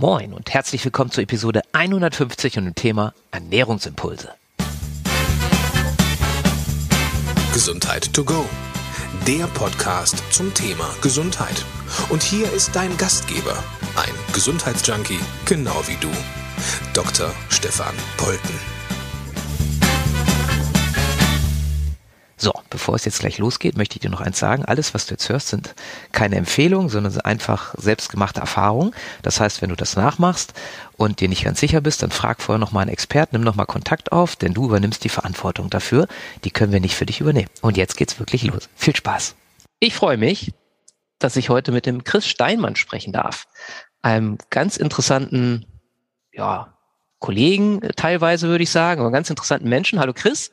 Moin und herzlich willkommen zur Episode 150 und dem Thema Ernährungsimpulse. Gesundheit to go. Der Podcast zum Thema Gesundheit. Und hier ist dein Gastgeber, ein Gesundheitsjunkie, genau wie du, Dr. Stefan Polten. So, bevor es jetzt gleich losgeht, möchte ich dir noch eins sagen. Alles, was du jetzt hörst, sind keine Empfehlungen, sondern sind einfach selbstgemachte Erfahrungen. Das heißt, wenn du das nachmachst und dir nicht ganz sicher bist, dann frag vorher nochmal einen Experten, nimm nochmal Kontakt auf, denn du übernimmst die Verantwortung dafür. Die können wir nicht für dich übernehmen. Und jetzt geht's wirklich los. Viel Spaß. Ich freue mich, dass ich heute mit dem Chris Steinmann sprechen darf. Einem ganz interessanten, ja, Kollegen teilweise würde ich sagen, aber ganz interessanten Menschen. Hallo Chris.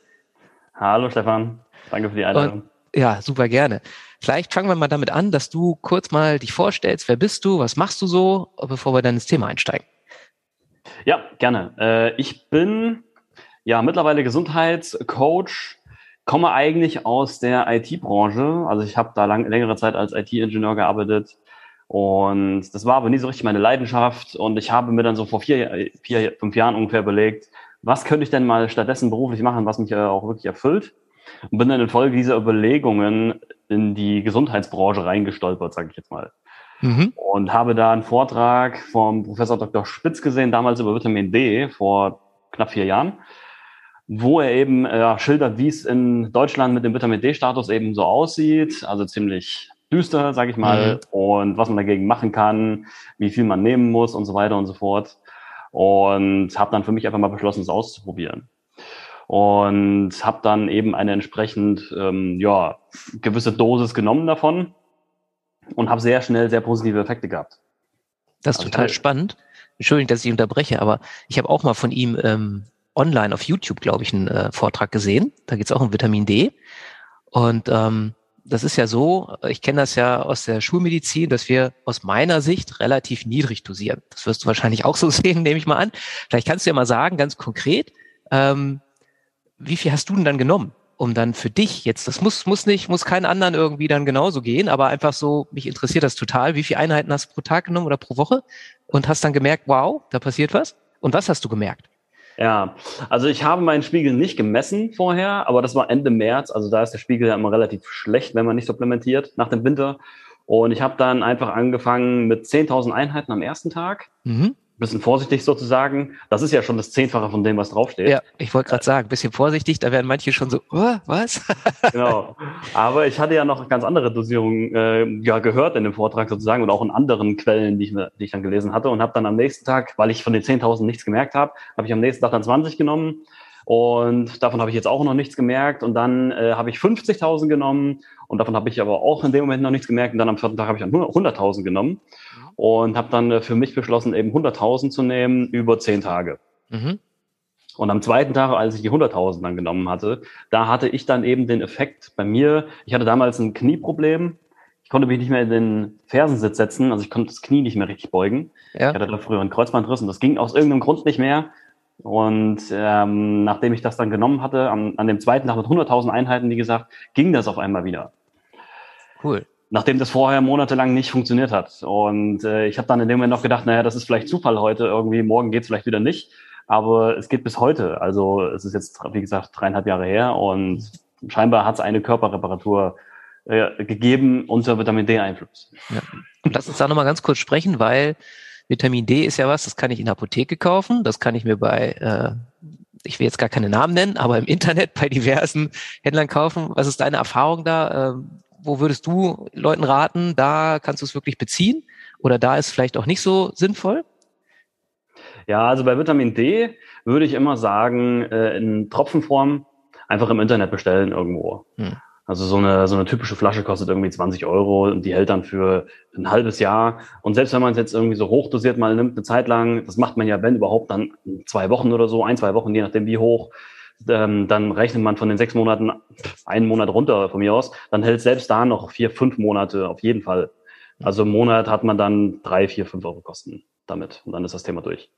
Hallo Stefan. Danke für die Einladung. Und, ja, super gerne. Vielleicht fangen wir mal damit an, dass du kurz mal dich vorstellst. Wer bist du? Was machst du so, bevor wir dann ins Thema einsteigen? Ja, gerne. Äh, ich bin ja mittlerweile Gesundheitscoach, komme eigentlich aus der IT-Branche. Also ich habe da lang, längere Zeit als IT-Ingenieur gearbeitet. Und das war aber nie so richtig meine Leidenschaft. Und ich habe mir dann so vor vier, vier fünf Jahren ungefähr überlegt, was könnte ich denn mal stattdessen beruflich machen, was mich äh, auch wirklich erfüllt und bin dann in Folge dieser Überlegungen in die Gesundheitsbranche reingestolpert, sage ich jetzt mal. Mhm. Und habe da einen Vortrag vom Professor Dr. Spitz gesehen, damals über Vitamin D vor knapp vier Jahren, wo er eben äh, schildert, wie es in Deutschland mit dem Vitamin D-Status eben so aussieht. Also ziemlich düster, sage ich mal, mhm. und was man dagegen machen kann, wie viel man nehmen muss und so weiter und so fort. Und habe dann für mich einfach mal beschlossen, es auszuprobieren und habe dann eben eine entsprechend ähm, ja gewisse Dosis genommen davon und habe sehr schnell sehr positive Effekte gehabt. Das ist also total spannend. Entschuldigung, dass ich unterbreche, aber ich habe auch mal von ihm ähm, online auf YouTube, glaube ich, einen äh, Vortrag gesehen. Da geht es auch um Vitamin D. Und ähm, das ist ja so, ich kenne das ja aus der Schulmedizin, dass wir aus meiner Sicht relativ niedrig dosieren. Das wirst du wahrscheinlich auch so sehen, nehme ich mal an. Vielleicht kannst du ja mal sagen, ganz konkret, ähm, wie viel hast du denn dann genommen? Um dann für dich jetzt, das muss, muss nicht, muss keinen anderen irgendwie dann genauso gehen, aber einfach so, mich interessiert das total. Wie viele Einheiten hast du pro Tag genommen oder pro Woche? Und hast dann gemerkt, wow, da passiert was? Und was hast du gemerkt? Ja, also ich habe meinen Spiegel nicht gemessen vorher, aber das war Ende März. Also da ist der Spiegel ja immer relativ schlecht, wenn man nicht supplementiert nach dem Winter. Und ich habe dann einfach angefangen mit 10.000 Einheiten am ersten Tag. Mhm bisschen vorsichtig sozusagen. Das ist ja schon das Zehnfache von dem, was draufsteht. Ja, ich wollte gerade sagen, bisschen vorsichtig, da werden manche schon so, oh, was? genau. Aber ich hatte ja noch ganz andere Dosierungen äh, ja, gehört in dem Vortrag sozusagen und auch in anderen Quellen, die ich, die ich dann gelesen hatte und habe dann am nächsten Tag, weil ich von den 10.000 nichts gemerkt habe, habe ich am nächsten Tag dann 20 genommen und davon habe ich jetzt auch noch nichts gemerkt. Und dann äh, habe ich 50.000 genommen. Und davon habe ich aber auch in dem Moment noch nichts gemerkt. Und dann am vierten Tag habe ich dann 100.000 genommen und habe dann äh, für mich beschlossen, eben 100.000 zu nehmen über zehn Tage. Mhm. Und am zweiten Tag, als ich die 100.000 dann genommen hatte, da hatte ich dann eben den Effekt bei mir. Ich hatte damals ein Knieproblem. Ich konnte mich nicht mehr in den Fersensitz setzen, also ich konnte das Knie nicht mehr richtig beugen. Ja. Ich hatte da früher einen Kreuzbandriss und das ging aus irgendeinem Grund nicht mehr. Und ähm, nachdem ich das dann genommen hatte, am, an dem zweiten Tag mit 100.000 Einheiten, wie gesagt, ging das auf einmal wieder. Cool nachdem das vorher monatelang nicht funktioniert hat. Und äh, ich habe dann in dem Moment noch gedacht, naja, das ist vielleicht Zufall heute irgendwie, morgen geht's vielleicht wieder nicht. Aber es geht bis heute. Also es ist jetzt, wie gesagt, dreieinhalb Jahre her und scheinbar hat es eine Körperreparatur äh, gegeben unter Vitamin D-Einfluss. Ja. Lass uns da nochmal ganz kurz sprechen, weil Vitamin D ist ja was, das kann ich in der Apotheke kaufen, das kann ich mir bei, äh, ich will jetzt gar keine Namen nennen, aber im Internet bei diversen Händlern kaufen. Was ist deine Erfahrung da? Ähm, wo würdest du Leuten raten, da kannst du es wirklich beziehen oder da ist vielleicht auch nicht so sinnvoll? Ja, also bei Vitamin D würde ich immer sagen, äh, in Tropfenform einfach im Internet bestellen irgendwo. Hm. Also so eine, so eine typische Flasche kostet irgendwie 20 Euro und die hält dann für ein halbes Jahr. Und selbst wenn man es jetzt irgendwie so hochdosiert mal nimmt, eine Zeit lang, das macht man ja, wenn überhaupt, dann zwei Wochen oder so, ein, zwei Wochen, je nachdem wie hoch, ähm, dann rechnet man von den sechs Monaten einen Monat runter von mir aus, dann hält selbst da noch vier, fünf Monate auf jeden Fall. Also im Monat hat man dann drei, vier, fünf Euro Kosten damit und dann ist das Thema durch.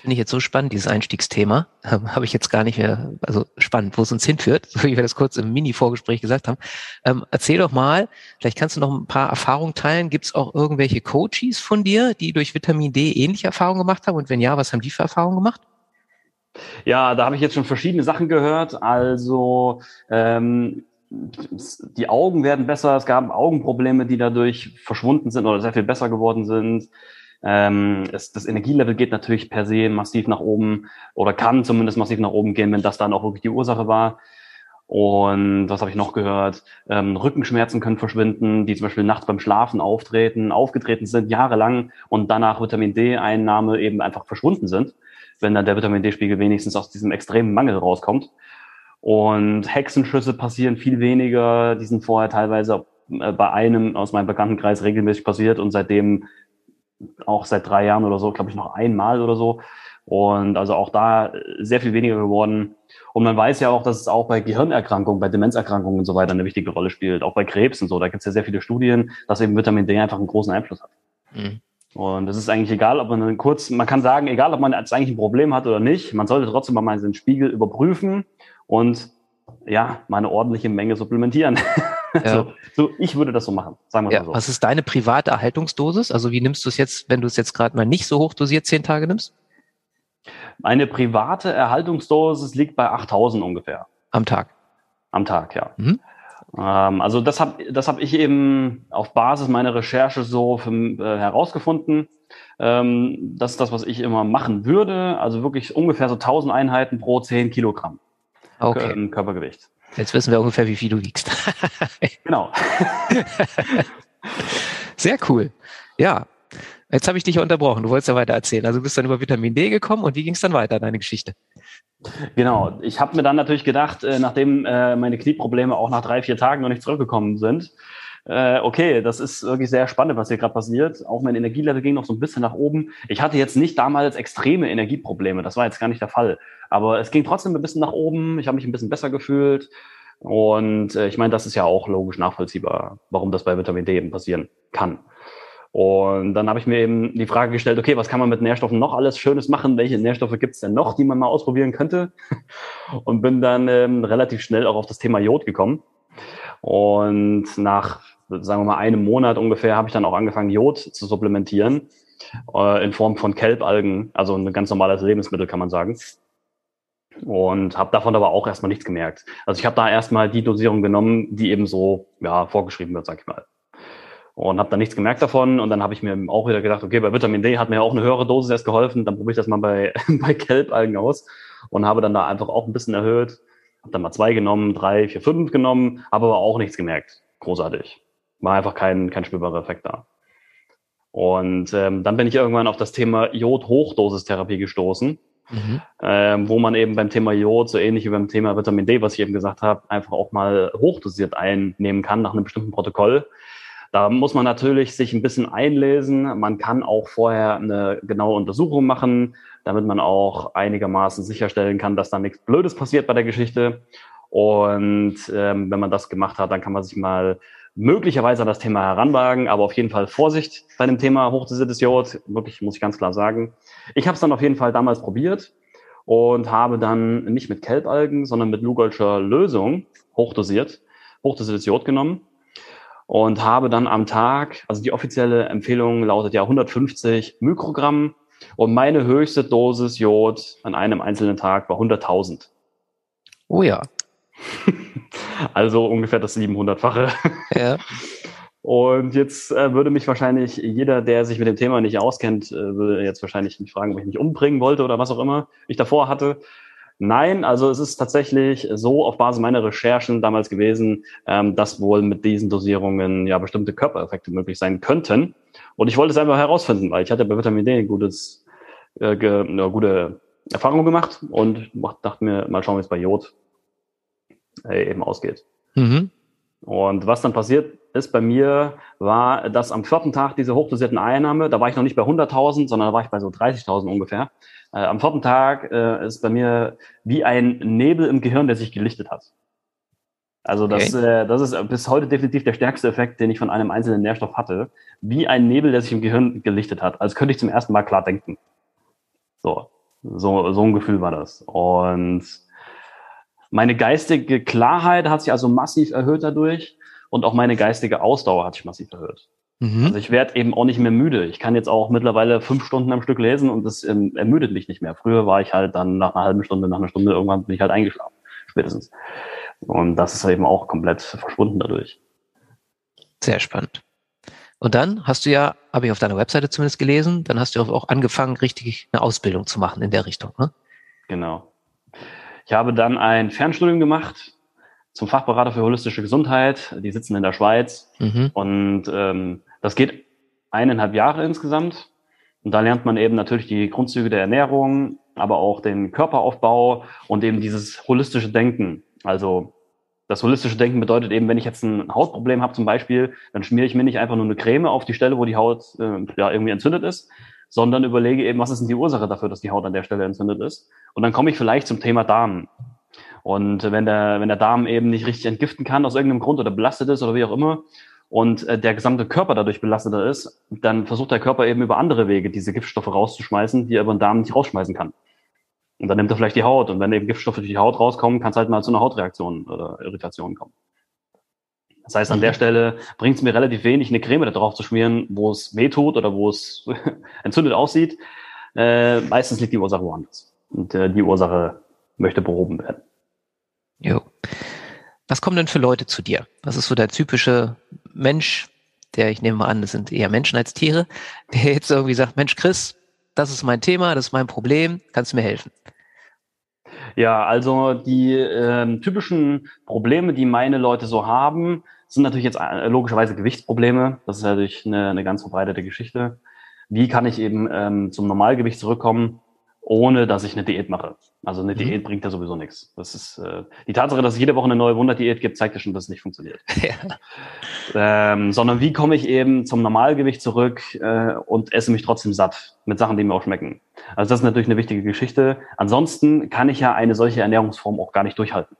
Finde ich jetzt so spannend, dieses Einstiegsthema. Ähm, Habe ich jetzt gar nicht mehr, also spannend, wo es uns hinführt, so wie wir das kurz im Mini-Vorgespräch gesagt haben. Ähm, erzähl doch mal, vielleicht kannst du noch ein paar Erfahrungen teilen. Gibt es auch irgendwelche Coaches von dir, die durch Vitamin D ähnliche Erfahrungen gemacht haben? Und wenn ja, was haben die für Erfahrungen gemacht? Ja, da habe ich jetzt schon verschiedene Sachen gehört. Also ähm, die Augen werden besser, es gab Augenprobleme, die dadurch verschwunden sind oder sehr viel besser geworden sind. Ähm, es, das Energielevel geht natürlich per se massiv nach oben oder kann zumindest massiv nach oben gehen, wenn das dann auch wirklich die Ursache war. Und was habe ich noch gehört? Ähm, Rückenschmerzen können verschwinden, die zum Beispiel nachts beim Schlafen auftreten, aufgetreten sind jahrelang und danach Vitamin D-Einnahme eben einfach verschwunden sind, wenn dann der Vitamin D-Spiegel wenigstens aus diesem extremen Mangel rauskommt. Und Hexenschüsse passieren viel weniger. Die sind vorher teilweise äh, bei einem aus meinem Bekanntenkreis regelmäßig passiert und seitdem auch seit drei Jahren oder so, glaube ich, noch einmal oder so. Und also auch da sehr viel weniger geworden. Und man weiß ja auch, dass es auch bei Gehirnerkrankungen, bei Demenzerkrankungen und so weiter eine wichtige Rolle spielt, auch bei Krebs und so. Da gibt es ja sehr viele Studien, dass eben Vitamin D einfach einen großen Einfluss hat. Mhm. Und es ist eigentlich egal, ob man dann kurz, man kann sagen, egal, ob man jetzt eigentlich ein Problem hat oder nicht, man sollte trotzdem mal den Spiegel überprüfen und ja, mal eine ordentliche Menge supplementieren. Ja. So, so, ich würde das so machen, sagen wir ja, mal so. Was ist deine private Erhaltungsdosis? Also wie nimmst du es jetzt, wenn du es jetzt gerade mal nicht so hoch dosiert zehn Tage nimmst? Meine private Erhaltungsdosis liegt bei 8000 ungefähr. Am Tag? Am Tag, ja. Mhm. Ähm, also das habe das hab ich eben auf Basis meiner Recherche so für, äh, herausgefunden. Ähm, das ist das, was ich immer machen würde. Also wirklich ungefähr so 1000 Einheiten pro 10 Kilogramm okay. Körpergewicht. Jetzt wissen wir ungefähr, wie viel du wiegst. genau. Sehr cool. Ja, jetzt habe ich dich unterbrochen. Du wolltest ja weiter erzählen. Also du bist dann über Vitamin D gekommen und wie ging es dann weiter, deine Geschichte? Genau. Ich habe mir dann natürlich gedacht, äh, nachdem äh, meine Knieprobleme auch nach drei, vier Tagen noch nicht zurückgekommen sind, äh, okay, das ist wirklich sehr spannend, was hier gerade passiert. Auch mein Energielevel ging noch so ein bisschen nach oben. Ich hatte jetzt nicht damals extreme Energieprobleme, das war jetzt gar nicht der Fall. Aber es ging trotzdem ein bisschen nach oben. Ich habe mich ein bisschen besser gefühlt. Und äh, ich meine, das ist ja auch logisch nachvollziehbar, warum das bei Vitamin D eben passieren kann. Und dann habe ich mir eben die Frage gestellt, okay, was kann man mit Nährstoffen noch alles Schönes machen? Welche Nährstoffe gibt es denn noch, die man mal ausprobieren könnte? Und bin dann ähm, relativ schnell auch auf das Thema Jod gekommen. Und nach sagen wir mal, einem Monat ungefähr habe ich dann auch angefangen, Jod zu supplementieren äh, in Form von Kelbalgen, also ein ganz normales Lebensmittel, kann man sagen. Und habe davon aber auch erstmal nichts gemerkt. Also ich habe da erstmal die Dosierung genommen, die eben so ja, vorgeschrieben wird, sag ich mal. Und habe da nichts gemerkt davon. Und dann habe ich mir auch wieder gedacht, okay, bei Vitamin D hat mir auch eine höhere Dosis erst geholfen. Dann probiere ich das mal bei, bei Kelbalgen aus und habe dann da einfach auch ein bisschen erhöht. Habe dann mal zwei genommen, drei, vier, fünf genommen, habe aber auch nichts gemerkt. Großartig war einfach kein, kein spürbarer Effekt da. Und ähm, dann bin ich irgendwann auf das Thema Jod-Hochdosistherapie gestoßen, mhm. ähm, wo man eben beim Thema Jod, so ähnlich wie beim Thema Vitamin D, was ich eben gesagt habe, einfach auch mal hochdosiert einnehmen kann nach einem bestimmten Protokoll. Da muss man natürlich sich ein bisschen einlesen. Man kann auch vorher eine genaue Untersuchung machen, damit man auch einigermaßen sicherstellen kann, dass da nichts Blödes passiert bei der Geschichte. Und ähm, wenn man das gemacht hat, dann kann man sich mal möglicherweise an das Thema heranwagen, aber auf jeden Fall Vorsicht bei dem Thema hochdosiertes Jod, wirklich muss ich ganz klar sagen. Ich habe es dann auf jeden Fall damals probiert und habe dann nicht mit Kelbalgen, sondern mit Lugolscher Lösung hochdosiert, hochdosiertes Jod genommen und habe dann am Tag, also die offizielle Empfehlung lautet ja 150 Mikrogramm und meine höchste Dosis Jod an einem einzelnen Tag war 100.000. Oh ja. Also ungefähr das 700-fache. Ja. Und jetzt äh, würde mich wahrscheinlich jeder, der sich mit dem Thema nicht auskennt, äh, würde jetzt wahrscheinlich mich fragen, ob ich mich umbringen wollte oder was auch immer ich davor hatte. Nein, also es ist tatsächlich so auf Basis meiner Recherchen damals gewesen, ähm, dass wohl mit diesen Dosierungen ja bestimmte Körpereffekte möglich sein könnten. Und ich wollte es einfach herausfinden, weil ich hatte bei Vitamin D ein gutes, äh, ge, eine gute Erfahrung gemacht und dachte mir, mal schauen, wie es bei Jod äh, eben ausgeht. Mhm. Und was dann passiert ist bei mir, war, dass am vierten Tag diese hochdosierten Einnahme, da war ich noch nicht bei 100.000, sondern da war ich bei so 30.000 ungefähr. Äh, am vierten Tag äh, ist bei mir wie ein Nebel im Gehirn, der sich gelichtet hat. Also das, okay. äh, das ist bis heute definitiv der stärkste Effekt, den ich von einem einzelnen Nährstoff hatte. Wie ein Nebel, der sich im Gehirn gelichtet hat. Als könnte ich zum ersten Mal klar denken. So. So, so ein Gefühl war das. Und meine geistige Klarheit hat sich also massiv erhöht dadurch und auch meine geistige Ausdauer hat sich massiv erhöht. Mhm. Also ich werde eben auch nicht mehr müde. Ich kann jetzt auch mittlerweile fünf Stunden am Stück lesen und das ähm, ermüdet mich nicht mehr. Früher war ich halt dann nach einer halben Stunde, nach einer Stunde irgendwann bin ich halt eingeschlafen, spätestens. Und das ist eben auch komplett verschwunden dadurch. Sehr spannend. Und dann hast du ja, habe ich auf deiner Webseite zumindest gelesen, dann hast du auch angefangen, richtig eine Ausbildung zu machen in der Richtung, ne? Genau. Ich habe dann ein Fernstudium gemacht zum Fachberater für holistische Gesundheit. Die sitzen in der Schweiz. Mhm. Und ähm, das geht eineinhalb Jahre insgesamt. Und da lernt man eben natürlich die Grundzüge der Ernährung, aber auch den Körperaufbau und eben dieses holistische Denken. Also das holistische Denken bedeutet eben, wenn ich jetzt ein Hautproblem habe zum Beispiel, dann schmiere ich mir nicht einfach nur eine Creme auf die Stelle, wo die Haut äh, ja, irgendwie entzündet ist, sondern überlege eben, was ist denn die Ursache dafür, dass die Haut an der Stelle entzündet ist. Und dann komme ich vielleicht zum Thema Darm. Und wenn der, wenn der Darm eben nicht richtig entgiften kann aus irgendeinem Grund oder belastet ist oder wie auch immer und äh, der gesamte Körper dadurch belasteter ist, dann versucht der Körper eben über andere Wege diese Giftstoffe rauszuschmeißen, die er über den Darm nicht rausschmeißen kann. Und dann nimmt er vielleicht die Haut. Und wenn eben Giftstoffe durch die Haut rauskommen, kann es halt mal zu einer Hautreaktion oder Irritation kommen. Das heißt, an der mhm. Stelle bringt es mir relativ wenig, eine Creme da drauf zu schmieren, wo es weh tut oder wo es entzündet aussieht. Äh, meistens liegt die Ursache woanders. Und äh, die Ursache möchte behoben werden. Jo. Was kommen denn für Leute zu dir? Was ist so der typische Mensch, der, ich nehme mal an, das sind eher Menschen als Tiere, der jetzt irgendwie sagt, Mensch, Chris, das ist mein Thema, das ist mein Problem, kannst du mir helfen? Ja, also die äh, typischen Probleme, die meine Leute so haben, sind natürlich jetzt äh, logischerweise Gewichtsprobleme. Das ist natürlich eine, eine ganz verbreitete Geschichte. Wie kann ich eben ähm, zum Normalgewicht zurückkommen? Ohne dass ich eine Diät mache. Also eine mhm. Diät bringt ja sowieso nichts. Das ist äh, die Tatsache, dass es jede Woche eine neue Wunderdiät gibt, zeigt ja schon, dass es nicht funktioniert. Ja. Ähm, sondern wie komme ich eben zum Normalgewicht zurück äh, und esse mich trotzdem satt mit Sachen, die mir auch schmecken. Also das ist natürlich eine wichtige Geschichte. Ansonsten kann ich ja eine solche Ernährungsform auch gar nicht durchhalten.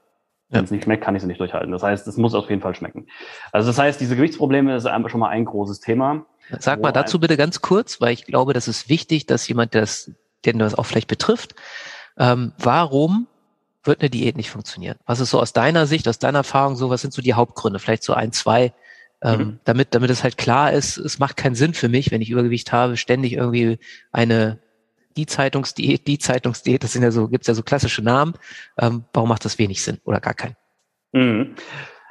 Wenn es nicht schmeckt, kann ich sie nicht durchhalten. Das heißt, es muss auf jeden Fall schmecken. Also das heißt, diese Gewichtsprobleme ist einfach schon mal ein großes Thema. Sag mal dazu bitte ganz kurz, weil ich glaube, das ist wichtig, dass jemand, der das den das auch vielleicht betrifft. Ähm, warum wird eine Diät nicht funktionieren? Was ist so aus deiner Sicht, aus deiner Erfahrung so, was sind so die Hauptgründe? Vielleicht so ein, zwei, ähm, mhm. damit, damit es halt klar ist, es macht keinen Sinn für mich, wenn ich Übergewicht habe, ständig irgendwie eine die Zeitungsdiät, die Zeitungsdiät, das sind ja so, gibt's ja so klassische Namen. Ähm, warum macht das wenig Sinn oder gar keinen? Mhm.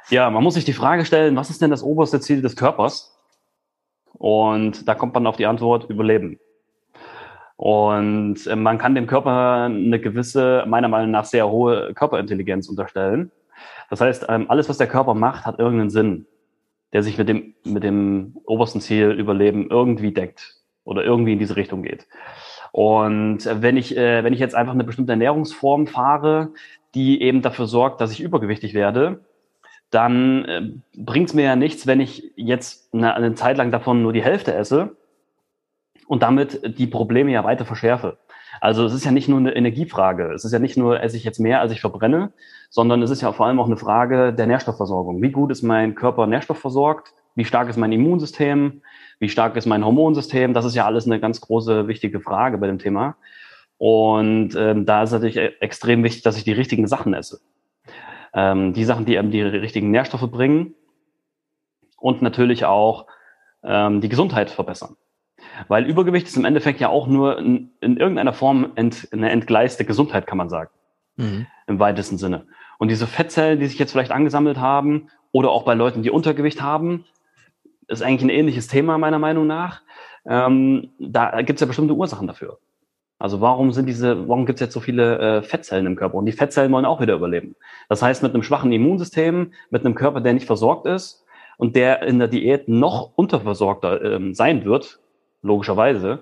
Ja, man muss sich die Frage stellen, was ist denn das oberste Ziel des Körpers? Und da kommt man auf die Antwort Überleben. Und äh, man kann dem Körper eine gewisse, meiner Meinung nach, sehr hohe Körperintelligenz unterstellen. Das heißt, ähm, alles, was der Körper macht, hat irgendeinen Sinn, der sich mit dem, mit dem obersten Ziel Überleben irgendwie deckt oder irgendwie in diese Richtung geht. Und wenn ich, äh, wenn ich jetzt einfach eine bestimmte Ernährungsform fahre, die eben dafür sorgt, dass ich übergewichtig werde, dann äh, bringt es mir ja nichts, wenn ich jetzt eine, eine Zeit lang davon nur die Hälfte esse und damit die Probleme ja weiter verschärfe. Also es ist ja nicht nur eine Energiefrage. Es ist ja nicht nur, esse ich jetzt mehr, als ich verbrenne, sondern es ist ja vor allem auch eine Frage der Nährstoffversorgung. Wie gut ist mein Körper nährstoffversorgt? Wie stark ist mein Immunsystem? Wie stark ist mein Hormonsystem? Das ist ja alles eine ganz große, wichtige Frage bei dem Thema. Und ähm, da ist natürlich e-, extrem wichtig, dass ich die richtigen Sachen esse. Ähm, die Sachen, die eben die richtigen Nährstoffe bringen und natürlich auch ähm, die Gesundheit verbessern. Weil Übergewicht ist im Endeffekt ja auch nur in, in irgendeiner Form ent, eine entgleiste Gesundheit, kann man sagen. Mhm. Im weitesten Sinne. Und diese Fettzellen, die sich jetzt vielleicht angesammelt haben, oder auch bei Leuten, die Untergewicht haben, ist eigentlich ein ähnliches Thema meiner Meinung nach. Ähm, da gibt es ja bestimmte Ursachen dafür. Also warum sind diese, warum gibt es jetzt so viele äh, Fettzellen im Körper? Und die Fettzellen wollen auch wieder überleben. Das heißt, mit einem schwachen Immunsystem, mit einem Körper, der nicht versorgt ist und der in der Diät noch unterversorgter ähm, sein wird, logischerweise,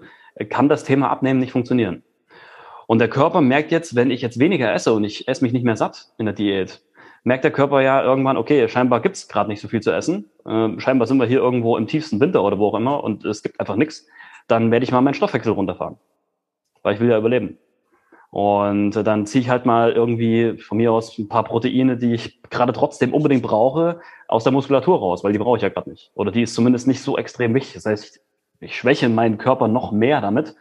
kann das Thema Abnehmen nicht funktionieren. Und der Körper merkt jetzt, wenn ich jetzt weniger esse und ich esse mich nicht mehr satt in der Diät, merkt der Körper ja irgendwann, okay, scheinbar gibt's gerade nicht so viel zu essen. Äh, scheinbar sind wir hier irgendwo im tiefsten Winter oder wo auch immer und es gibt einfach nichts. Dann werde ich mal meinen Stoffwechsel runterfahren. Weil ich will ja überleben. Und äh, dann ziehe ich halt mal irgendwie von mir aus ein paar Proteine, die ich gerade trotzdem unbedingt brauche, aus der Muskulatur raus, weil die brauche ich ja gerade nicht. Oder die ist zumindest nicht so extrem wichtig. Das heißt, ich schwäche meinen Körper noch mehr damit,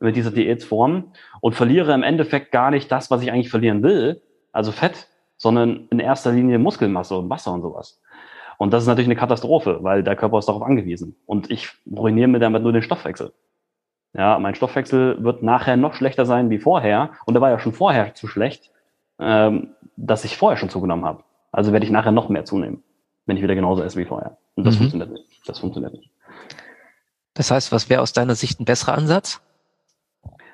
mit dieser Diätform und verliere im Endeffekt gar nicht das, was ich eigentlich verlieren will, also Fett, sondern in erster Linie Muskelmasse und Wasser und sowas. Und das ist natürlich eine Katastrophe, weil der Körper ist darauf angewiesen. Und ich ruiniere mir damit nur den Stoffwechsel. Ja, mein Stoffwechsel wird nachher noch schlechter sein wie vorher. Und der war ja schon vorher zu schlecht, ähm, dass ich vorher schon zugenommen habe. Also werde ich nachher noch mehr zunehmen, wenn ich wieder genauso esse wie vorher. Und das mhm. funktioniert nicht. Das funktioniert nicht. Das heißt, was wäre aus deiner Sicht ein besserer Ansatz?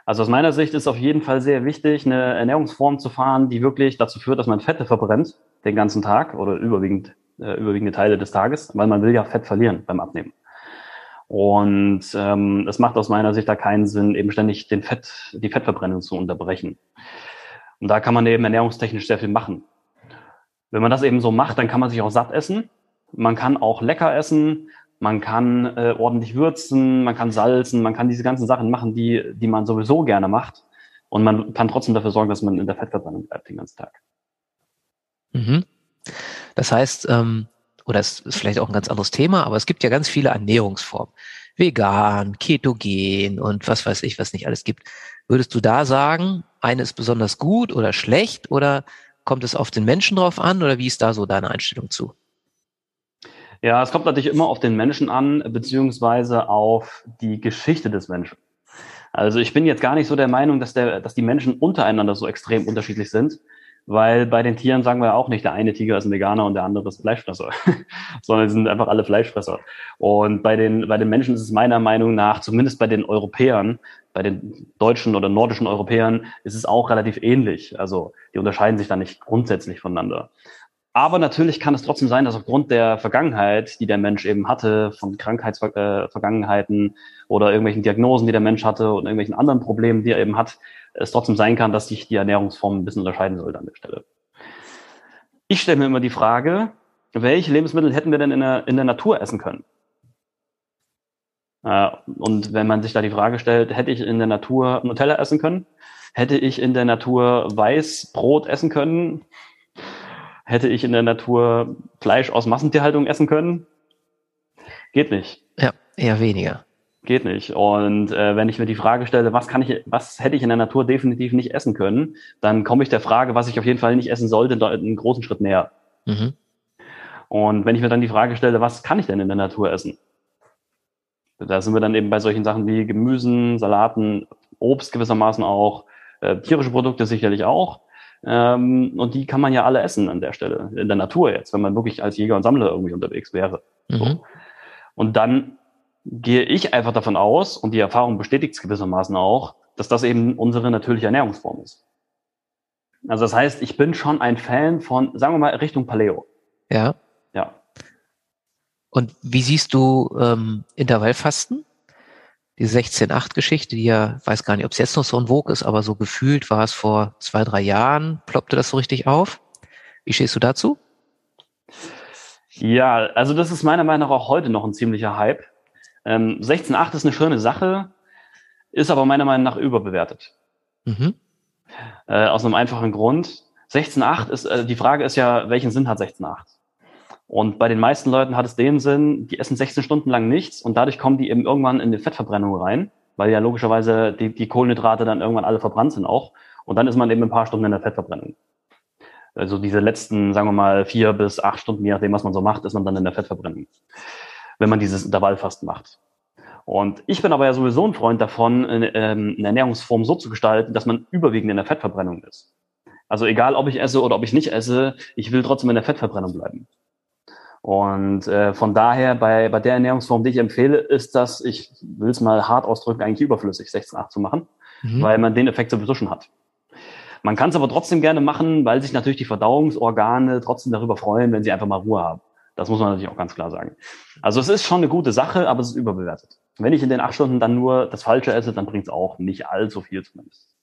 Also aus meiner Sicht ist auf jeden Fall sehr wichtig, eine Ernährungsform zu fahren, die wirklich dazu führt, dass man Fette verbrennt den ganzen Tag oder überwiegend äh, überwiegende Teile des Tages, weil man will ja Fett verlieren beim Abnehmen. Und ähm, es macht aus meiner Sicht da keinen Sinn, eben ständig den Fett, die Fettverbrennung zu unterbrechen. Und da kann man eben ernährungstechnisch sehr viel machen. Wenn man das eben so macht, dann kann man sich auch satt essen. Man kann auch lecker essen. Man kann äh, ordentlich würzen, man kann salzen, man kann diese ganzen Sachen machen, die, die man sowieso gerne macht. Und man kann trotzdem dafür sorgen, dass man in der Fettverbrennung bleibt den ganzen Tag. Mhm. Das heißt, ähm, oder es ist vielleicht auch ein ganz anderes Thema, aber es gibt ja ganz viele Ernährungsformen. Vegan, Ketogen und was weiß ich, was nicht alles gibt. Würdest du da sagen, eine ist besonders gut oder schlecht oder kommt es auf den Menschen drauf an oder wie ist da so deine Einstellung zu? Ja, es kommt natürlich immer auf den Menschen an, beziehungsweise auf die Geschichte des Menschen. Also ich bin jetzt gar nicht so der Meinung, dass, der, dass die Menschen untereinander so extrem unterschiedlich sind, weil bei den Tieren sagen wir auch nicht, der eine Tiger ist ein Veganer und der andere ist Fleischfresser, sondern sie sind einfach alle Fleischfresser. Und bei den, bei den Menschen ist es meiner Meinung nach, zumindest bei den Europäern, bei den deutschen oder nordischen Europäern, ist es auch relativ ähnlich. Also die unterscheiden sich da nicht grundsätzlich voneinander. Aber natürlich kann es trotzdem sein, dass aufgrund der Vergangenheit, die der Mensch eben hatte, von Krankheitsvergangenheiten oder irgendwelchen Diagnosen, die der Mensch hatte und irgendwelchen anderen Problemen, die er eben hat, es trotzdem sein kann, dass sich die Ernährungsform ein bisschen unterscheiden sollte an der Stelle. Ich stelle mir immer die Frage, welche Lebensmittel hätten wir denn in der, in der Natur essen können? Äh, und wenn man sich da die Frage stellt, hätte ich in der Natur Nutella essen können? Hätte ich in der Natur Weißbrot essen können? Hätte ich in der Natur Fleisch aus Massentierhaltung essen können? Geht nicht. Ja, eher weniger. Geht nicht. Und äh, wenn ich mir die Frage stelle, was kann ich, was hätte ich in der Natur definitiv nicht essen können, dann komme ich der Frage, was ich auf jeden Fall nicht essen sollte, einen großen Schritt näher. Mhm. Und wenn ich mir dann die Frage stelle, was kann ich denn in der Natur essen? Da sind wir dann eben bei solchen Sachen wie Gemüsen, Salaten, Obst gewissermaßen auch, äh, tierische Produkte sicherlich auch. Ähm, und die kann man ja alle essen an der Stelle, in der Natur jetzt, wenn man wirklich als Jäger und Sammler irgendwie unterwegs wäre. Mhm. So. Und dann gehe ich einfach davon aus, und die Erfahrung bestätigt es gewissermaßen auch, dass das eben unsere natürliche Ernährungsform ist. Also das heißt, ich bin schon ein Fan von, sagen wir mal, Richtung Paleo. Ja. Ja. Und wie siehst du ähm, Intervallfasten? Die 16.8-Geschichte, die ja, weiß gar nicht, ob es jetzt noch so ein Vogue ist, aber so gefühlt war es vor zwei, drei Jahren, ploppte das so richtig auf. Wie stehst du dazu? Ja, also das ist meiner Meinung nach auch heute noch ein ziemlicher Hype. Ähm, 16.8 ist eine schöne Sache, ist aber meiner Meinung nach überbewertet. Mhm. Äh, aus einem einfachen Grund. 16.8 ist, äh, die Frage ist ja, welchen Sinn hat 16.8? Und bei den meisten Leuten hat es den Sinn, die essen 16 Stunden lang nichts und dadurch kommen die eben irgendwann in die Fettverbrennung rein, weil ja logischerweise die, die Kohlenhydrate dann irgendwann alle verbrannt sind auch. Und dann ist man eben ein paar Stunden in der Fettverbrennung. Also diese letzten, sagen wir mal, vier bis acht Stunden, je nachdem, was man so macht, ist man dann in der Fettverbrennung, wenn man dieses Intervallfasten macht. Und ich bin aber ja sowieso ein Freund davon, eine, ähm, eine Ernährungsform so zu gestalten, dass man überwiegend in der Fettverbrennung ist. Also egal, ob ich esse oder ob ich nicht esse, ich will trotzdem in der Fettverbrennung bleiben. Und äh, von daher, bei, bei der Ernährungsform, die ich empfehle, ist das, ich will es mal hart ausdrücken, eigentlich überflüssig, 16,8 zu machen, mhm. weil man den Effekt sowieso schon hat. Man kann es aber trotzdem gerne machen, weil sich natürlich die Verdauungsorgane trotzdem darüber freuen, wenn sie einfach mal Ruhe haben. Das muss man natürlich auch ganz klar sagen. Also es ist schon eine gute Sache, aber es ist überbewertet. Wenn ich in den acht Stunden dann nur das Falsche esse, dann bringt es auch nicht allzu viel zumindest.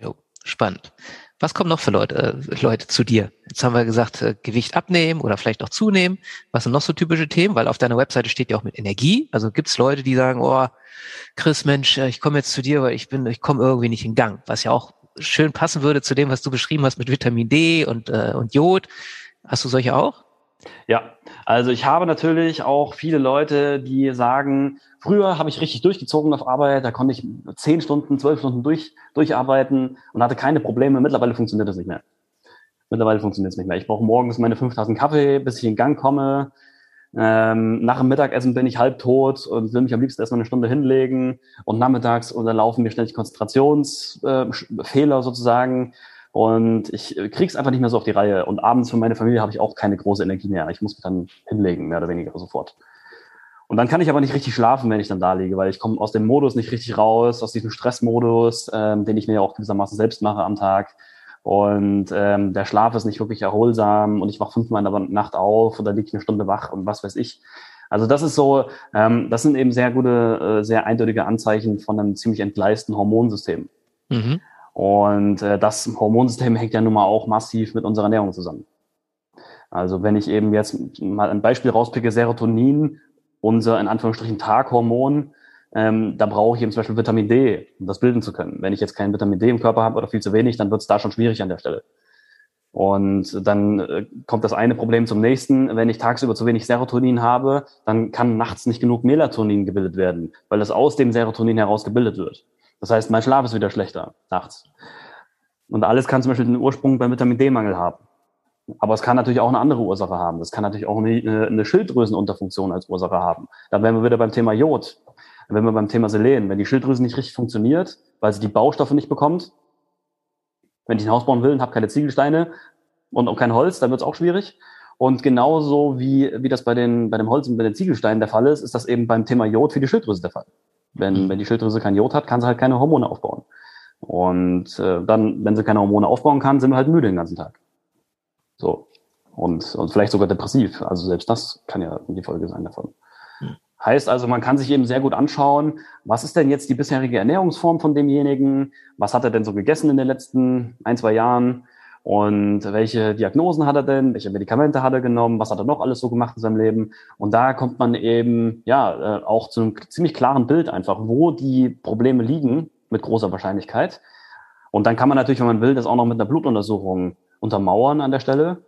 Jo, spannend. Was kommen noch für Leute, äh, Leute zu dir? Jetzt haben wir gesagt, äh, Gewicht abnehmen oder vielleicht auch zunehmen. Was sind noch so typische Themen? Weil auf deiner Webseite steht ja auch mit Energie. Also gibt es Leute, die sagen, oh, Chris, Mensch, äh, ich komme jetzt zu dir, weil ich bin, ich komme irgendwie nicht in Gang. Was ja auch schön passen würde zu dem, was du beschrieben hast mit Vitamin D und, äh, und Jod. Hast du solche auch? Ja, Also ich habe natürlich auch viele Leute, die sagen, früher habe ich richtig durchgezogen auf Arbeit, da konnte ich zehn Stunden, zwölf Stunden durch, durcharbeiten und hatte keine Probleme. Mittlerweile funktioniert das nicht mehr. Mittlerweile funktioniert es nicht mehr. Ich brauche morgens meine fünf Tassen Kaffee, bis ich in Gang komme. Ähm, nach dem Mittagessen bin ich halb tot und will mich am liebsten erstmal eine Stunde hinlegen. Und nachmittags unterlaufen mir ständig Konzentrationsfehler äh, sozusagen. Und ich krieg's einfach nicht mehr so auf die Reihe. Und abends für meine Familie habe ich auch keine große Energie mehr. Ich muss mich dann hinlegen, mehr oder weniger sofort. Und dann kann ich aber nicht richtig schlafen, wenn ich dann da liege, weil ich komme aus dem Modus nicht richtig raus, aus diesem Stressmodus, ähm, den ich mir ja auch gewissermaßen selbst mache am Tag. Und ähm, der Schlaf ist nicht wirklich erholsam und ich wach fünfmal in der Nacht auf oder liege eine Stunde wach und was weiß ich. Also das ist so, ähm, das sind eben sehr gute, äh, sehr eindeutige Anzeichen von einem ziemlich entgleisten Hormonsystem. Mhm. Und äh, das Hormonsystem hängt ja nun mal auch massiv mit unserer Ernährung zusammen. Also wenn ich eben jetzt mal ein Beispiel rauspicke, Serotonin, unser in Anführungsstrichen Taghormon, ähm, da brauche ich eben zum Beispiel Vitamin D, um das bilden zu können. Wenn ich jetzt kein Vitamin D im Körper habe oder viel zu wenig, dann wird es da schon schwierig an der Stelle. Und dann äh, kommt das eine Problem zum nächsten. Wenn ich tagsüber zu wenig Serotonin habe, dann kann nachts nicht genug Melatonin gebildet werden, weil es aus dem Serotonin heraus gebildet wird. Das heißt, mein Schlaf ist wieder schlechter nachts. Und alles kann zum Beispiel den Ursprung beim Vitamin D-Mangel haben. Aber es kann natürlich auch eine andere Ursache haben. Es kann natürlich auch eine, eine Schilddrüsenunterfunktion als Ursache haben. Da wären wir wieder beim Thema Jod. Wenn wir beim Thema Selen, wenn die Schilddrüse nicht richtig funktioniert, weil sie die Baustoffe nicht bekommt, wenn ich ein Haus bauen will und habe keine Ziegelsteine und auch kein Holz, dann wird es auch schwierig. Und genauso wie, wie das bei, den, bei dem Holz und bei den Ziegelsteinen der Fall ist, ist das eben beim Thema Jod für die Schilddrüse der Fall. Wenn, mhm. wenn die Schilddrüse kein Jod hat, kann sie halt keine Hormone aufbauen. Und äh, dann, wenn sie keine Hormone aufbauen kann, sind wir halt müde den ganzen Tag. So. Und, und vielleicht sogar depressiv. Also selbst das kann ja die Folge sein davon. Heißt also, man kann sich eben sehr gut anschauen, was ist denn jetzt die bisherige Ernährungsform von demjenigen? Was hat er denn so gegessen in den letzten ein, zwei Jahren? Und welche Diagnosen hat er denn? Welche Medikamente hat er genommen? Was hat er noch alles so gemacht in seinem Leben? Und da kommt man eben, ja, äh, auch zu einem ziemlich klaren Bild einfach, wo die Probleme liegen, mit großer Wahrscheinlichkeit. Und dann kann man natürlich, wenn man will, das auch noch mit einer Blutuntersuchung untermauern an der Stelle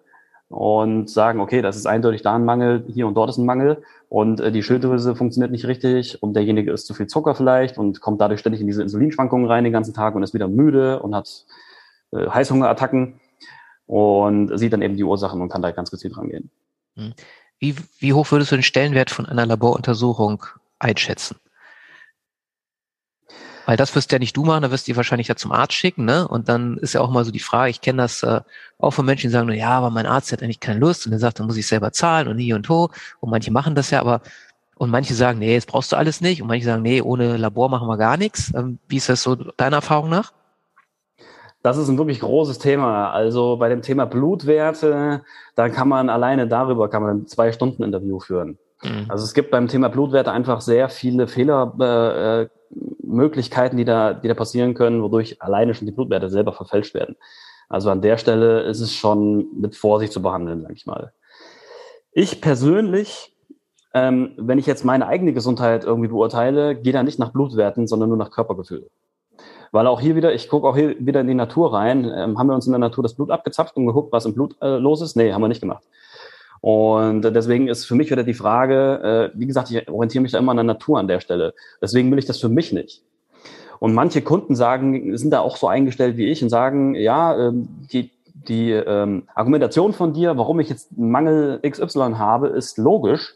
und sagen, okay, das ist eindeutig da ein Mangel, hier und dort ist ein Mangel und äh, die Schilddrüse funktioniert nicht richtig und derjenige isst zu viel Zucker vielleicht und kommt dadurch ständig in diese Insulinschwankungen rein den ganzen Tag und ist wieder müde und hat äh, Heißhungerattacken und sieht dann eben die Ursachen und kann da ganz gezielt rangehen. Hm. Wie, wie hoch würdest du den Stellenwert von einer Laboruntersuchung einschätzen? Weil das wirst ja nicht du machen, da wirst du die wahrscheinlich ja zum Arzt schicken, ne? Und dann ist ja auch mal so die Frage, ich kenne das äh, auch von Menschen, die sagen, ja, aber mein Arzt hat eigentlich keine Lust und der sagt, dann muss ich selber zahlen und hier und ho. Und manche machen das ja, aber und manche sagen, nee, das brauchst du alles nicht. Und manche sagen, nee, ohne Labor machen wir gar nichts. Ähm, wie ist das so deiner Erfahrung nach? Das ist ein wirklich großes Thema. Also bei dem Thema Blutwerte, da kann man alleine darüber kann man ein zwei Stunden Interview führen. Mhm. Also es gibt beim Thema Blutwerte einfach sehr viele Fehler, äh, äh die da, die da passieren können, wodurch alleine schon die Blutwerte selber verfälscht werden. Also an der Stelle ist es schon mit Vorsicht zu behandeln, sage ich mal. Ich persönlich, ähm, wenn ich jetzt meine eigene Gesundheit irgendwie beurteile, gehe da nicht nach Blutwerten, sondern nur nach Körpergefühl. Weil auch hier wieder, ich gucke auch hier wieder in die Natur rein. Ähm, haben wir uns in der Natur das Blut abgezapft und geguckt, was im Blut äh, los ist? Nee, haben wir nicht gemacht. Und deswegen ist für mich wieder die Frage, äh, wie gesagt, ich orientiere mich da immer an der Natur an der Stelle. Deswegen will ich das für mich nicht. Und manche Kunden sagen, sind da auch so eingestellt wie ich und sagen, ja, ähm, die, die ähm, Argumentation von dir, warum ich jetzt einen Mangel XY habe, ist logisch.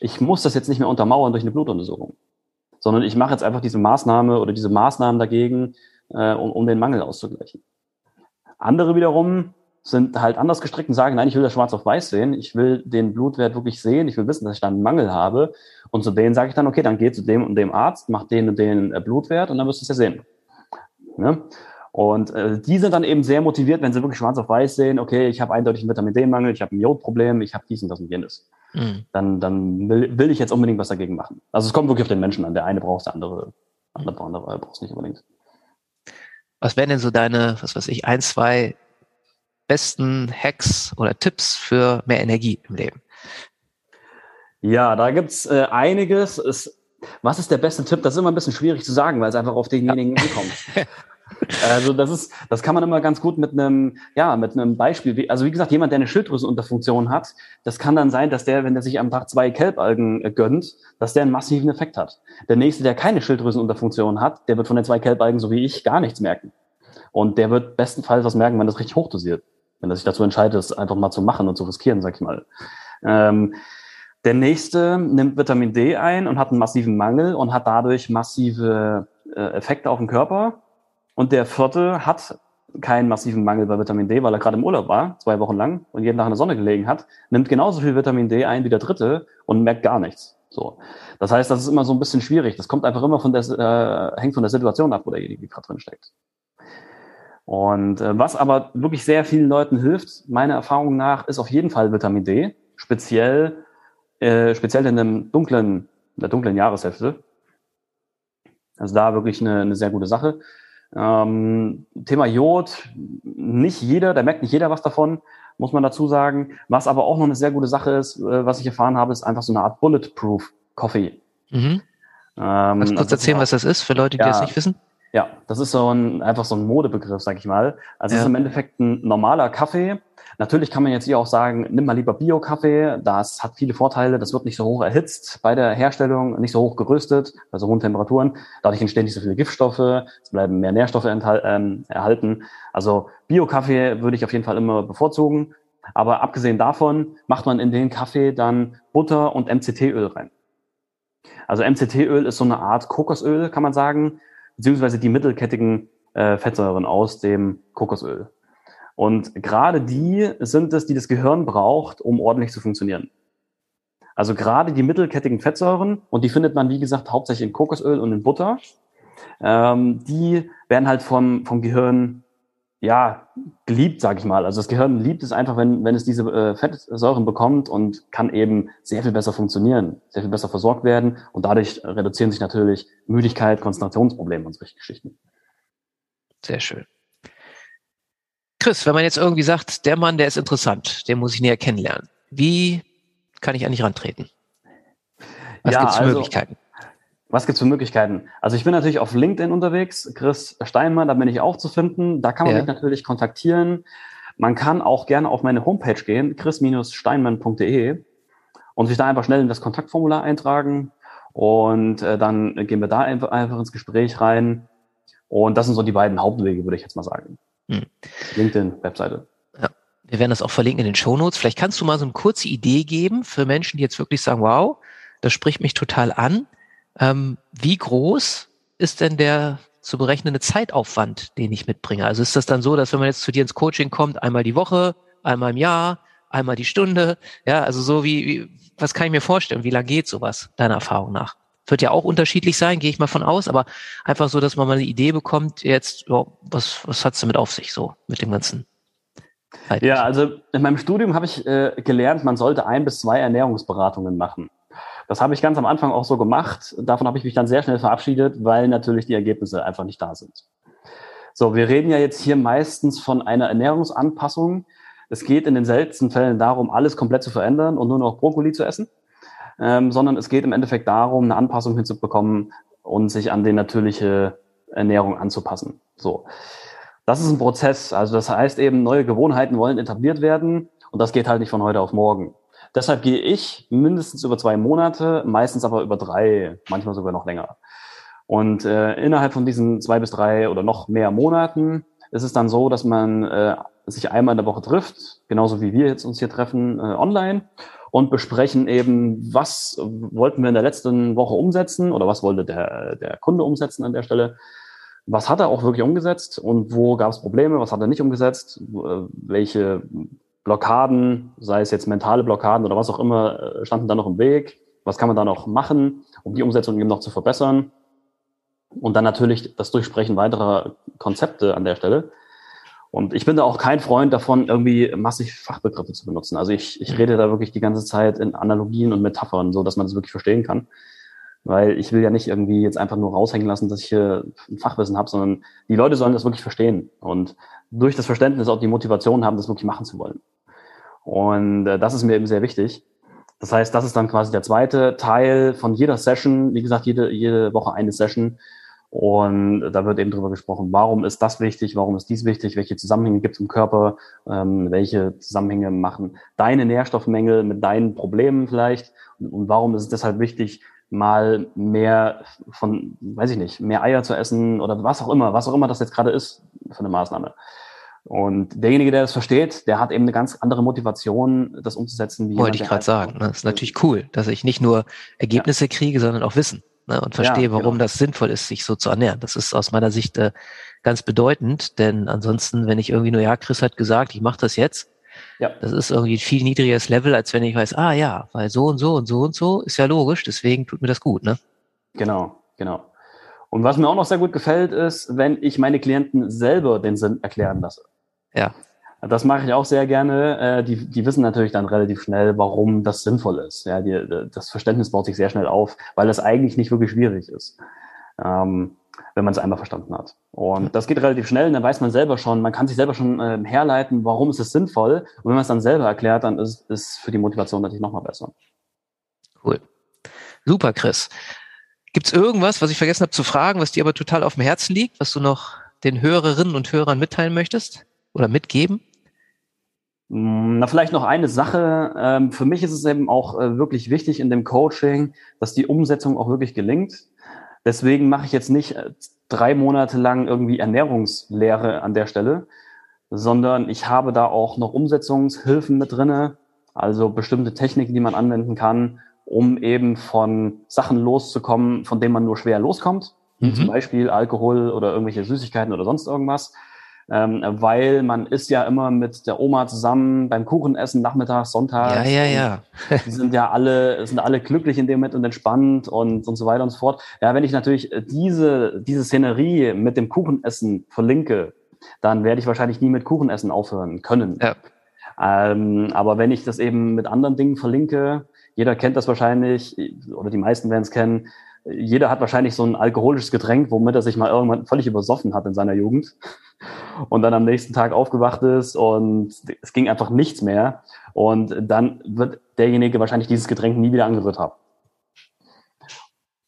Ich muss das jetzt nicht mehr untermauern durch eine Blutuntersuchung, sondern ich mache jetzt einfach diese Maßnahme oder diese Maßnahmen dagegen, äh, um, um den Mangel auszugleichen. Andere wiederum sind halt anders gestrickt und sagen, nein, ich will das schwarz auf weiß sehen, ich will den Blutwert wirklich sehen, ich will wissen, dass ich da einen Mangel habe. Und zu denen sage ich dann, okay, dann geh zu dem und dem Arzt, mach den und den äh, Blutwert und dann wirst du es ja sehen. Ne? Und äh, die sind dann eben sehr motiviert, wenn sie wirklich schwarz auf weiß sehen, okay, ich habe eindeutig einen Vitamin D-Mangel, ich habe ein Jodproblem, ich habe dies und das und jenes. Mhm. Dann, dann will, will ich jetzt unbedingt was dagegen machen. Also es kommt wirklich auf den Menschen an. Der eine braucht der andere, andere, andere braucht es nicht unbedingt. Was wären denn so deine, was weiß ich, ein, zwei besten Hacks oder Tipps für mehr Energie im Leben? Ja, da gibt's äh, einiges. Es, was ist der beste Tipp? Das ist immer ein bisschen schwierig zu sagen, weil es einfach auf denjenigen ja. ankommt. Also das ist, das kann man immer ganz gut mit einem, ja, mit einem Beispiel. Also wie gesagt, jemand, der eine Schilddrüsenunterfunktion hat, das kann dann sein, dass der, wenn der sich am Tag zwei Kelbalgen äh, gönnt, dass der einen massiven Effekt hat. Der nächste, der keine Schilddrüsenunterfunktion hat, der wird von den zwei Kelbalgen, so wie ich, gar nichts merken. Und der wird bestenfalls was merken, wenn das richtig hochdosiert. Wenn er sich dazu entscheidet, es einfach mal zu machen und zu riskieren, sag ich mal. Ähm, der nächste nimmt Vitamin D ein und hat einen massiven Mangel und hat dadurch massive äh, Effekte auf den Körper. Und der vierte hat keinen massiven Mangel bei Vitamin D, weil er gerade im Urlaub war, zwei Wochen lang und jeden Tag in der Sonne gelegen hat, nimmt genauso viel Vitamin D ein wie der dritte und merkt gar nichts. So. Das heißt, das ist immer so ein bisschen schwierig. Das kommt einfach immer von der, äh, hängt von der Situation ab, wo derjenige gerade drin steckt. Und äh, was aber wirklich sehr vielen Leuten hilft, meiner Erfahrung nach, ist auf jeden Fall Vitamin D, speziell äh, speziell in dem dunklen, in der dunklen Jahreshälfte. Also da wirklich eine, eine sehr gute Sache. Ähm, Thema Jod, nicht jeder, da merkt nicht jeder was davon, muss man dazu sagen. Was aber auch noch eine sehr gute Sache ist, äh, was ich erfahren habe, ist einfach so eine Art Bulletproof Coffee. Mhm. Ähm, Kannst du kurz erzählen, was das ist, für Leute, die ja, das nicht wissen? Ja, das ist so ein, einfach so ein Modebegriff, sag ich mal. Also ja. es ist im Endeffekt ein normaler Kaffee, Natürlich kann man jetzt hier auch sagen, nimm mal lieber Bio-Kaffee. Das hat viele Vorteile. Das wird nicht so hoch erhitzt bei der Herstellung, nicht so hoch geröstet, bei so hohen Temperaturen. Dadurch entstehen nicht so viele Giftstoffe. Es bleiben mehr Nährstoffe ähm, erhalten. Also Bio-Kaffee würde ich auf jeden Fall immer bevorzugen. Aber abgesehen davon macht man in den Kaffee dann Butter und MCT-Öl rein. Also MCT-Öl ist so eine Art Kokosöl, kann man sagen, beziehungsweise die mittelkettigen äh, Fettsäuren aus dem Kokosöl. Und gerade die sind es, die das Gehirn braucht, um ordentlich zu funktionieren. Also gerade die mittelkettigen Fettsäuren, und die findet man, wie gesagt, hauptsächlich in Kokosöl und in Butter, ähm, die werden halt vom, vom Gehirn ja, geliebt, sag ich mal. Also das Gehirn liebt es einfach, wenn, wenn es diese äh, Fettsäuren bekommt und kann eben sehr viel besser funktionieren, sehr viel besser versorgt werden und dadurch reduzieren sich natürlich Müdigkeit, Konzentrationsprobleme und solche Geschichten. Sehr schön. Chris, wenn man jetzt irgendwie sagt, der Mann, der ist interessant, den muss ich näher kennenlernen. Wie kann ich eigentlich rantreten? Was ja, gibt es für also, Möglichkeiten? Was gibt es für Möglichkeiten? Also ich bin natürlich auf LinkedIn unterwegs, Chris Steinmann, da bin ich auch zu finden. Da kann man ja. mich natürlich kontaktieren. Man kann auch gerne auf meine Homepage gehen, chris-steinmann.de und sich da einfach schnell in das Kontaktformular eintragen. Und äh, dann gehen wir da einfach, ins Gespräch rein. Und das sind so die beiden Hauptwege, würde ich jetzt mal sagen. Hm. LinkedIn-Webseite. Ja. Wir werden das auch verlinken in den Shownotes. Vielleicht kannst du mal so eine kurze Idee geben für Menschen, die jetzt wirklich sagen, wow, das spricht mich total an. Ähm, wie groß ist denn der zu berechnende Zeitaufwand, den ich mitbringe? Also ist das dann so, dass wenn man jetzt zu dir ins Coaching kommt, einmal die Woche, einmal im Jahr, einmal die Stunde, ja, also so wie, wie was kann ich mir vorstellen? Wie lange geht sowas, deiner Erfahrung nach? Wird ja auch unterschiedlich sein, gehe ich mal von aus, aber einfach so, dass man mal eine Idee bekommt, jetzt, oh, was, was hat's damit auf sich so mit dem ganzen? Ja, also in meinem Studium habe ich äh, gelernt, man sollte ein bis zwei Ernährungsberatungen machen. Das habe ich ganz am Anfang auch so gemacht. Davon habe ich mich dann sehr schnell verabschiedet, weil natürlich die Ergebnisse einfach nicht da sind. So, wir reden ja jetzt hier meistens von einer Ernährungsanpassung. Es geht in den seltensten Fällen darum, alles komplett zu verändern und nur noch Brokkoli zu essen ähm, sondern es geht im Endeffekt darum, eine Anpassung hinzubekommen und sich an die natürliche Ernährung anzupassen. So. Das ist ein Prozess. Also das heißt eben, neue Gewohnheiten wollen etabliert werden und das geht halt nicht von heute auf morgen. Deshalb gehe ich mindestens über zwei Monate, meistens aber über drei, manchmal sogar noch länger. Und äh, innerhalb von diesen zwei bis drei oder noch mehr Monaten ist es dann so, dass man äh, sich einmal in der Woche trifft, genauso wie wir jetzt uns hier treffen, äh, online und besprechen eben, was wollten wir in der letzten Woche umsetzen oder was wollte der, der Kunde umsetzen an der Stelle. Was hat er auch wirklich umgesetzt und wo gab es Probleme, was hat er nicht umgesetzt, welche Blockaden, sei es jetzt mentale Blockaden oder was auch immer, äh, standen da noch im Weg, was kann man da noch machen, um die Umsetzung eben noch zu verbessern. Und dann natürlich das Durchsprechen weiterer Konzepte an der Stelle. Und ich bin da auch kein Freund davon, irgendwie massig Fachbegriffe zu benutzen. Also ich, ich rede da wirklich die ganze Zeit in Analogien und Metaphern, so dass man das wirklich verstehen kann. Weil ich will ja nicht irgendwie jetzt einfach nur raushängen lassen, dass ich hier ein Fachwissen habe, sondern die Leute sollen das wirklich verstehen und durch das Verständnis auch die Motivation haben, das wirklich machen zu wollen. Und äh, das ist mir eben sehr wichtig. Das heißt, das ist dann quasi der zweite Teil von jeder Session. Wie gesagt, jede, jede Woche eine Session. Und da wird eben drüber gesprochen, warum ist das wichtig, warum ist dies wichtig, welche Zusammenhänge gibt es im Körper, ähm, welche Zusammenhänge machen deine Nährstoffmängel mit deinen Problemen vielleicht und, und warum ist es deshalb wichtig, mal mehr von, weiß ich nicht, mehr Eier zu essen oder was auch immer, was auch immer das jetzt gerade ist für eine Maßnahme. Und derjenige, der das versteht, der hat eben eine ganz andere Motivation, das umzusetzen. Wie Wollte ich gerade sagen. Ne? Das ist natürlich cool, dass ich nicht nur Ergebnisse ja. kriege, sondern auch Wissen ne? und verstehe, ja, warum genau. das sinnvoll ist, sich so zu ernähren. Das ist aus meiner Sicht äh, ganz bedeutend, denn ansonsten, wenn ich irgendwie nur, ja, Chris hat gesagt, ich mache das jetzt, ja. das ist irgendwie ein viel niedrigeres Level, als wenn ich weiß, ah ja, weil so und so und so und so ist ja logisch, deswegen tut mir das gut, ne? Genau, genau. Und was mir auch noch sehr gut gefällt, ist, wenn ich meine Klienten selber den Sinn erklären lasse. Ja. Das mache ich auch sehr gerne. Äh, die, die wissen natürlich dann relativ schnell, warum das sinnvoll ist. Ja, die, das Verständnis baut sich sehr schnell auf, weil das eigentlich nicht wirklich schwierig ist, ähm, wenn man es einmal verstanden hat. Und das geht relativ schnell, und dann weiß man selber schon, man kann sich selber schon äh, herleiten, warum ist es sinnvoll. Und wenn man es dann selber erklärt, dann ist es für die Motivation natürlich nochmal besser. Cool. Super, Chris. Gibt es irgendwas, was ich vergessen habe zu fragen, was dir aber total auf dem Herzen liegt, was du noch den Hörerinnen und Hörern mitteilen möchtest oder mitgeben? Na, vielleicht noch eine Sache. Ähm, für mich ist es eben auch äh, wirklich wichtig in dem Coaching, dass die Umsetzung auch wirklich gelingt. Deswegen mache ich jetzt nicht äh, drei Monate lang irgendwie Ernährungslehre an der Stelle, sondern ich habe da auch noch Umsetzungshilfen mit drinne, also bestimmte Techniken, die man anwenden kann, um eben von Sachen loszukommen, von denen man nur schwer loskommt, mhm. zum Beispiel Alkohol oder irgendwelche Süßigkeiten oder sonst irgendwas ähm, weil man ist ja immer mit der Oma zusammen beim Kuchenessen nachmittags, sonntags. Ja, ja, ja. die sind ja alle, sind alle glücklich in dem Moment und entspannt und, und so weiter und so fort. Ja, wenn ich natürlich diese, diese Szenerie mit dem Kuchenessen verlinke, dann werde ich wahrscheinlich nie mit Kuchenessen aufhören können. Ja. Ähm, aber wenn ich das eben mit anderen Dingen verlinke, jeder kennt das wahrscheinlich, oder die meisten werden es kennen, jeder hat wahrscheinlich so ein alkoholisches Getränk, womit er sich mal irgendwann völlig übersoffen hat in seiner Jugend und dann am nächsten Tag aufgewacht ist und es ging einfach nichts mehr. Und dann wird derjenige wahrscheinlich dieses Getränk nie wieder angerührt haben.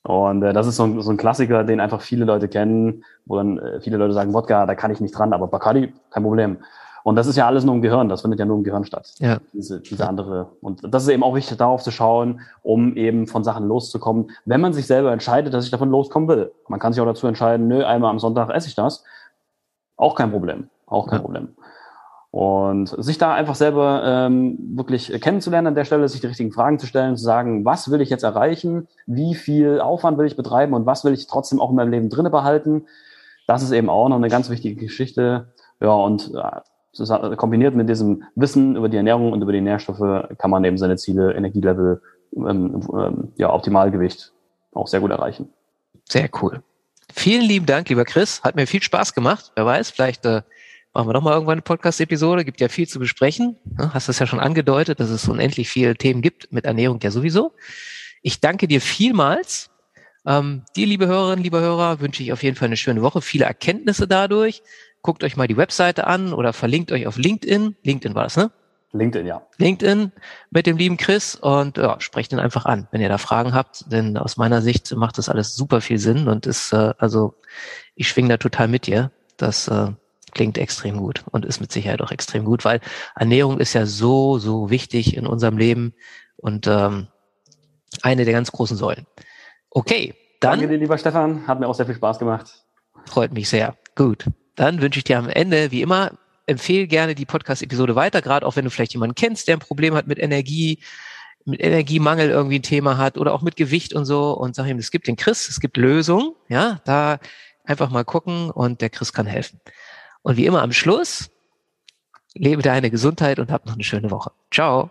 Und äh, das ist so ein, so ein Klassiker, den einfach viele Leute kennen, wo dann äh, viele Leute sagen, Wodka, da kann ich nicht dran, aber Bacardi, kein Problem. Und das ist ja alles nur im Gehirn, das findet ja nur im Gehirn statt. Ja. Diese, diese andere. Und das ist eben auch wichtig, darauf zu schauen, um eben von Sachen loszukommen, wenn man sich selber entscheidet, dass ich davon loskommen will. Man kann sich auch dazu entscheiden, nö, einmal am Sonntag esse ich das. Auch kein Problem. Auch kein ja. Problem. Und sich da einfach selber ähm, wirklich kennenzulernen an der Stelle, sich die richtigen Fragen zu stellen, zu sagen, was will ich jetzt erreichen, wie viel Aufwand will ich betreiben und was will ich trotzdem auch in meinem Leben drinne behalten. Das ist eben auch noch eine ganz wichtige Geschichte. Ja, und äh, kombiniert mit diesem Wissen über die Ernährung und über die Nährstoffe kann man eben seine Ziele, Energielevel, ähm, ähm, ja, Optimalgewicht auch sehr gut erreichen. Sehr cool. Vielen lieben Dank, lieber Chris. Hat mir viel Spaß gemacht. Wer weiß, vielleicht äh, machen wir doch mal irgendwann eine Podcast-Episode. Gibt ja viel zu besprechen. Hast es ja schon angedeutet, dass es unendlich viele Themen gibt, mit Ernährung ja sowieso. Ich danke dir vielmals. Ähm, dir, liebe Hörerinnen, liebe Hörer, wünsche ich auf jeden Fall eine schöne Woche, viele Erkenntnisse dadurch. Guckt euch mal die Webseite an oder verlinkt euch auf LinkedIn. LinkedIn war das, ne? LinkedIn, ja. LinkedIn mit dem lieben Chris und ja, sprecht ihn einfach an, wenn ihr da Fragen habt, denn aus meiner Sicht macht das alles super viel Sinn und ist, äh, also ich schwing da total mit dir. Das äh, klingt extrem gut und ist mit Sicherheit auch extrem gut, weil Ernährung ist ja so, so wichtig in unserem Leben und ähm, eine der ganz großen Säulen. Okay, dann. Danke dir, lieber Stefan. Hat mir auch sehr viel Spaß gemacht. Freut mich sehr. Gut. Dann wünsche ich dir am Ende, wie immer, empfehle gerne die Podcast-Episode weiter, gerade auch wenn du vielleicht jemanden kennst, der ein Problem hat mit Energie, mit Energiemangel irgendwie ein Thema hat oder auch mit Gewicht und so und sag ihm, es gibt den Chris, es gibt Lösungen, ja, da einfach mal gucken und der Chris kann helfen. Und wie immer am Schluss, lebe deine Gesundheit und hab noch eine schöne Woche. Ciao.